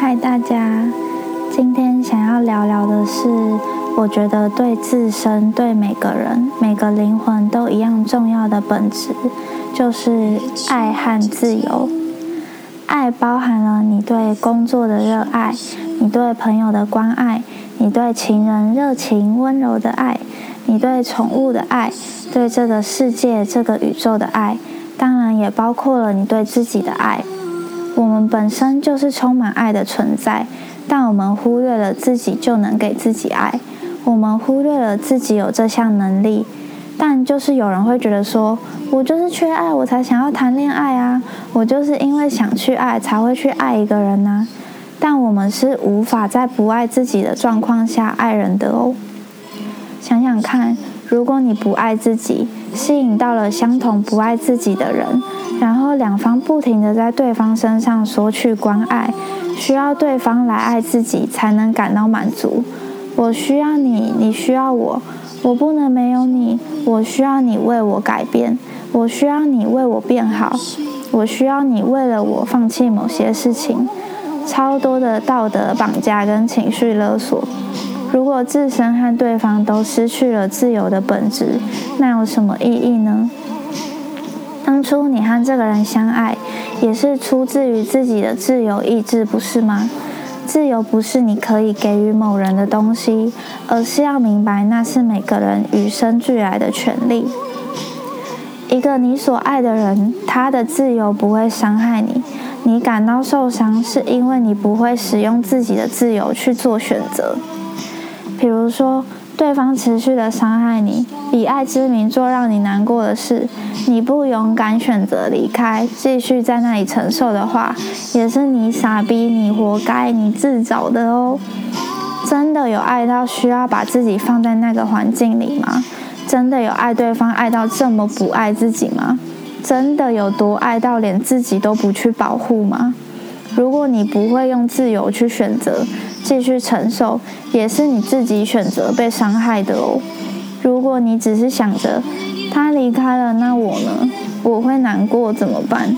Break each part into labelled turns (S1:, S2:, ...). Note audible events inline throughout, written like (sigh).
S1: 嗨，大家！今天想要聊聊的是，我觉得对自身、对每个人、每个灵魂都一样重要的本质，就是爱和自由。爱包含了你对工作的热爱，你对朋友的关爱，你对情人热情温柔的爱，你对宠物的爱，对这个世界、这个宇宙的爱，当然也包括了你对自己的爱。我们本身就是充满爱的存在，但我们忽略了自己就能给自己爱，我们忽略了自己有这项能力。但就是有人会觉得说，我就是缺爱，我才想要谈恋爱啊，我就是因为想去爱才会去爱一个人呐。但我们是无法在不爱自己的状况下爱人的哦。想想看，如果你不爱自己，吸引到了相同不爱自己的人。然后两方不停的在对方身上索取关爱，需要对方来爱自己才能感到满足。我需要你，你需要我，我不能没有你。我需要你为我改变，我需要你为我变好，我需要你为了我放弃某些事情。超多的道德绑架跟情绪勒索。如果自身和对方都失去了自由的本质，那有什么意义呢？当初你和这个人相爱，也是出自于自己的自由意志，不是吗？自由不是你可以给予某人的东西，而是要明白那是每个人与生俱来的权利。一个你所爱的人，他的自由不会伤害你，你感到受伤，是因为你不会使用自己的自由去做选择。比如说。对方持续的伤害你，以爱之名做让你难过的事，你不勇敢选择离开，继续在那里承受的话，也是你傻逼，你活该，你自找的哦。真的有爱到需要把自己放在那个环境里吗？真的有爱对方爱到这么不爱自己吗？真的有多爱到连自己都不去保护吗？如果你不会用自由去选择。继续承受，也是你自己选择被伤害的哦。如果你只是想着他离开了，那我呢？我会难过怎么办？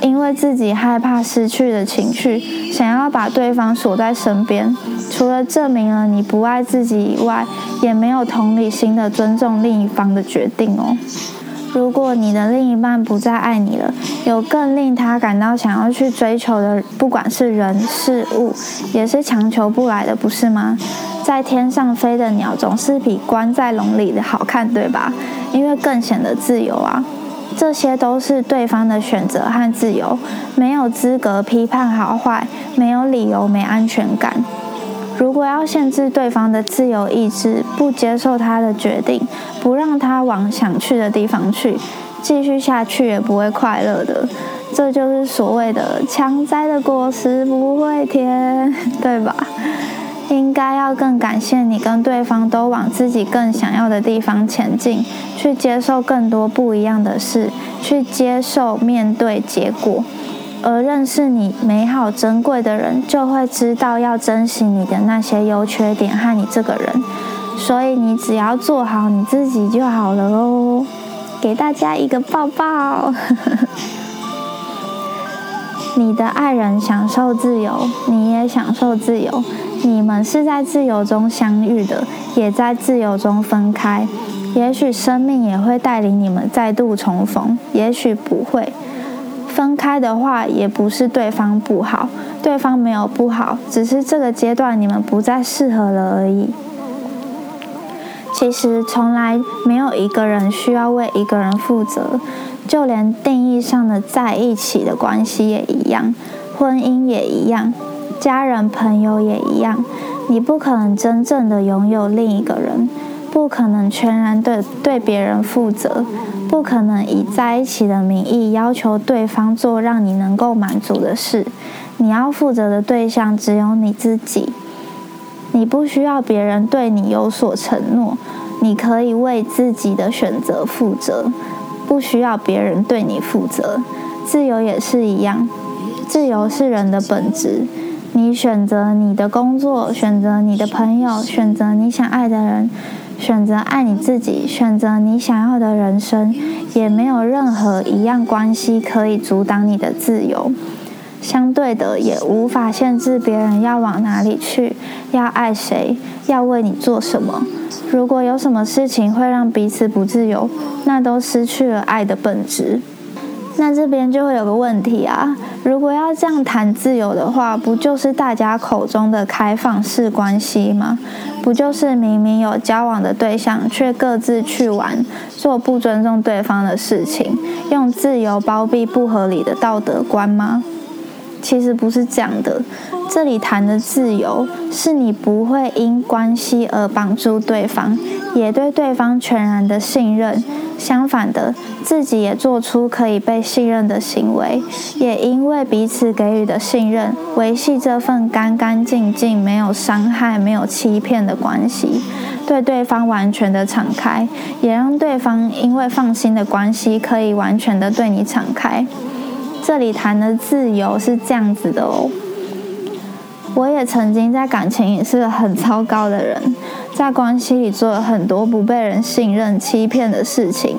S1: 因为自己害怕失去的情绪，想要把对方锁在身边，除了证明了你不爱自己以外，也没有同理心的尊重另一方的决定哦。如果你的另一半不再爱你了，有更令他感到想要去追求的，不管是人事物，也是强求不来的，不是吗？在天上飞的鸟总是比关在笼里的好看，对吧？因为更显得自由啊。这些都是对方的选择和自由，没有资格批判好坏，没有理由没安全感。如果要限制对方的自由意志，不接受他的决定，不让他往想去的地方去，继续下去也不会快乐的。这就是所谓的强摘的果实不会甜，(laughs) 对吧？应该要更感谢你跟对方都往自己更想要的地方前进，去接受更多不一样的事，去接受面对结果。而认识你美好珍贵的人，就会知道要珍惜你的那些优缺点和你这个人。所以你只要做好你自己就好了哦。给大家一个抱抱。(laughs) 你的爱人享受自由，你也享受自由。你们是在自由中相遇的，也在自由中分开。也许生命也会带领你们再度重逢，也许不会。分开的话，也不是对方不好，对方没有不好，只是这个阶段你们不再适合了而已。其实从来没有一个人需要为一个人负责，就连定义上的在一起的关系也一样，婚姻也一样，家人朋友也一样。你不可能真正的拥有另一个人，不可能全然对对别人负责。不可能以在一起的名义要求对方做让你能够满足的事。你要负责的对象只有你自己。你不需要别人对你有所承诺，你可以为自己的选择负责，不需要别人对你负责。自由也是一样，自由是人的本质。你选择你的工作，选择你的朋友，选择你想爱的人。选择爱你自己，选择你想要的人生，也没有任何一样关系可以阻挡你的自由。相对的，也无法限制别人要往哪里去，要爱谁，要为你做什么。如果有什么事情会让彼此不自由，那都失去了爱的本质。那这边就会有个问题啊，如果要这样谈自由的话，不就是大家口中的开放式关系吗？不就是明明有交往的对象，却各自去玩，做不尊重对方的事情，用自由包庇不合理的道德观吗？其实不是这样的。这里谈的自由，是你不会因关系而绑住对方，也对对方全然的信任。相反的，自己也做出可以被信任的行为，也因为彼此给予的信任，维系这份干干净净、没有伤害、没有欺骗的关系，对对方完全的敞开，也让对方因为放心的关系，可以完全的对你敞开。这里谈的自由是这样子的哦。我也曾经在感情里是很糟糕的人，在关系里做了很多不被人信任、欺骗的事情，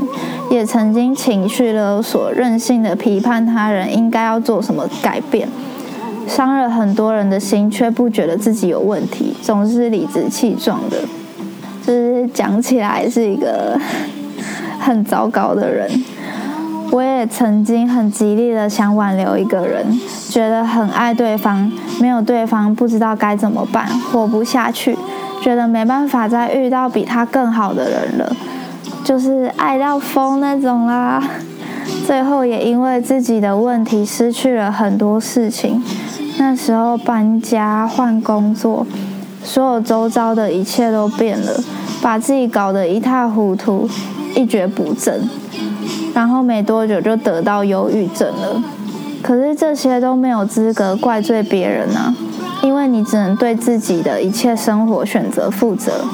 S1: 也曾经情绪勒索、任性的批判他人应该要做什么改变，伤了很多人的心，却不觉得自己有问题，总是理直气壮的，就是讲起来是一个 (laughs) 很糟糕的人。我也曾经很极力的想挽留一个人，觉得很爱对方，没有对方不知道该怎么办，活不下去，觉得没办法再遇到比他更好的人了，就是爱到疯那种啦。最后也因为自己的问题失去了很多事情，那时候搬家换工作，所有周遭的一切都变了，把自己搞得一塌糊涂，一蹶不振。然后没多久就得到忧郁症了，可是这些都没有资格怪罪别人啊，因为你只能对自己的一切生活选择负责。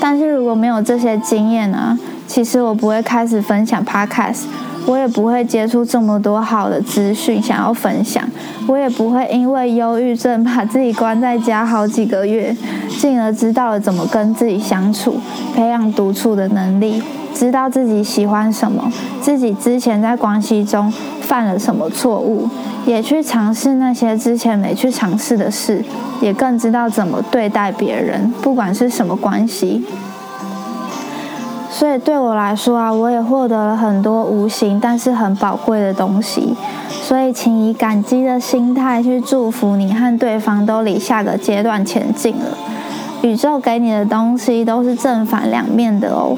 S1: 但是如果没有这些经验啊，其实我不会开始分享 Podcast，我也不会接触这么多好的资讯想要分享，我也不会因为忧郁症把自己关在家好几个月，进而知道了怎么跟自己相处，培养独处的能力。知道自己喜欢什么，自己之前在关系中犯了什么错误，也去尝试那些之前没去尝试的事，也更知道怎么对待别人，不管是什么关系。所以对我来说啊，我也获得了很多无形但是很宝贵的东西。所以，请以感激的心态去祝福你和对方都离下个阶段前进了。宇宙给你的东西都是正反两面的哦。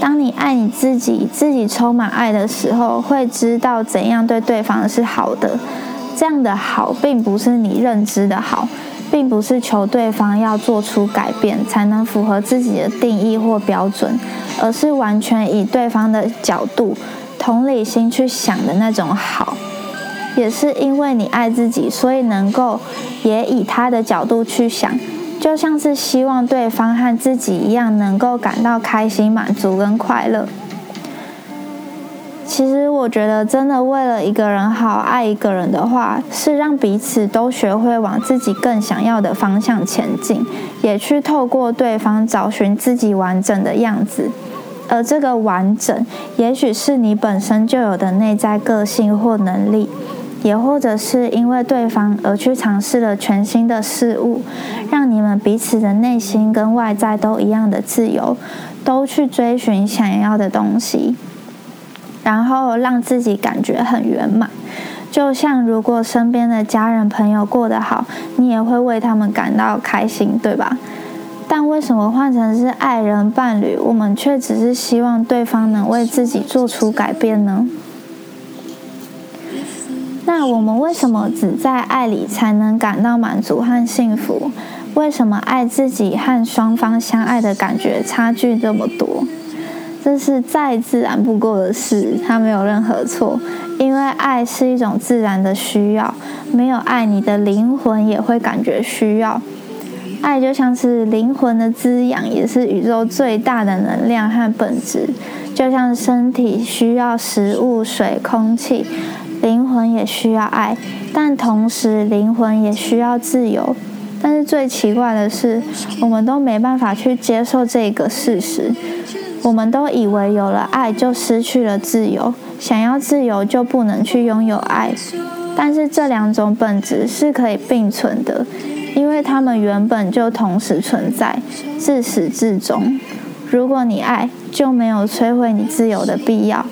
S1: 当你爱你自己，自己充满爱的时候，会知道怎样对对方是好的。这样的好，并不是你认知的好，并不是求对方要做出改变才能符合自己的定义或标准，而是完全以对方的角度、同理心去想的那种好。也是因为你爱自己，所以能够也以他的角度去想。就像是希望对方和自己一样，能够感到开心、满足跟快乐。其实我觉得，真的为了一个人好，爱一个人的话，是让彼此都学会往自己更想要的方向前进，也去透过对方找寻自己完整的样子。而这个完整，也许是你本身就有的内在个性或能力。也或者是因为对方而去尝试了全新的事物，让你们彼此的内心跟外在都一样的自由，都去追寻想要的东西，然后让自己感觉很圆满。就像如果身边的家人朋友过得好，你也会为他们感到开心，对吧？但为什么换成是爱人伴侣，我们却只是希望对方能为自己做出改变呢？那我们为什么只在爱里才能感到满足和幸福？为什么爱自己和双方相爱的感觉差距这么多？这是再自然不过的事，它没有任何错。因为爱是一种自然的需要，没有爱，你的灵魂也会感觉需要。爱就像是灵魂的滋养，也是宇宙最大的能量和本质。就像身体需要食物、水、空气。灵魂也需要爱，但同时灵魂也需要自由。但是最奇怪的是，我们都没办法去接受这个事实。我们都以为有了爱就失去了自由，想要自由就不能去拥有爱。但是这两种本质是可以并存的，因为它们原本就同时存在，自始至终。如果你爱，就没有摧毁你自由的必要，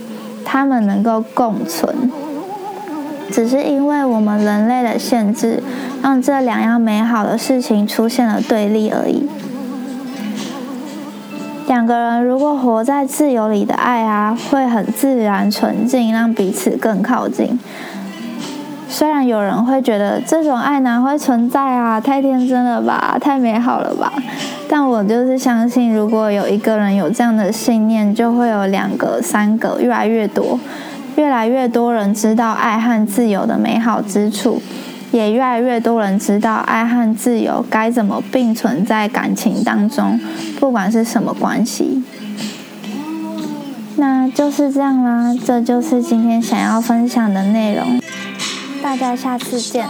S1: 它们能够共存。只是因为我们人类的限制，让这两样美好的事情出现了对立而已。两个人如果活在自由里的爱啊，会很自然纯净，让彼此更靠近。虽然有人会觉得这种爱哪会存在啊，太天真了吧，太美好了吧？但我就是相信，如果有一个人有这样的信念，就会有两个、三个，越来越多，越来越多人知道爱和自由的美好之处，也越来越多人知道爱和自由该怎么并存在感情当中，不管是什么关系。那就是这样啦，这就是今天想要分享的内容。大家下次见。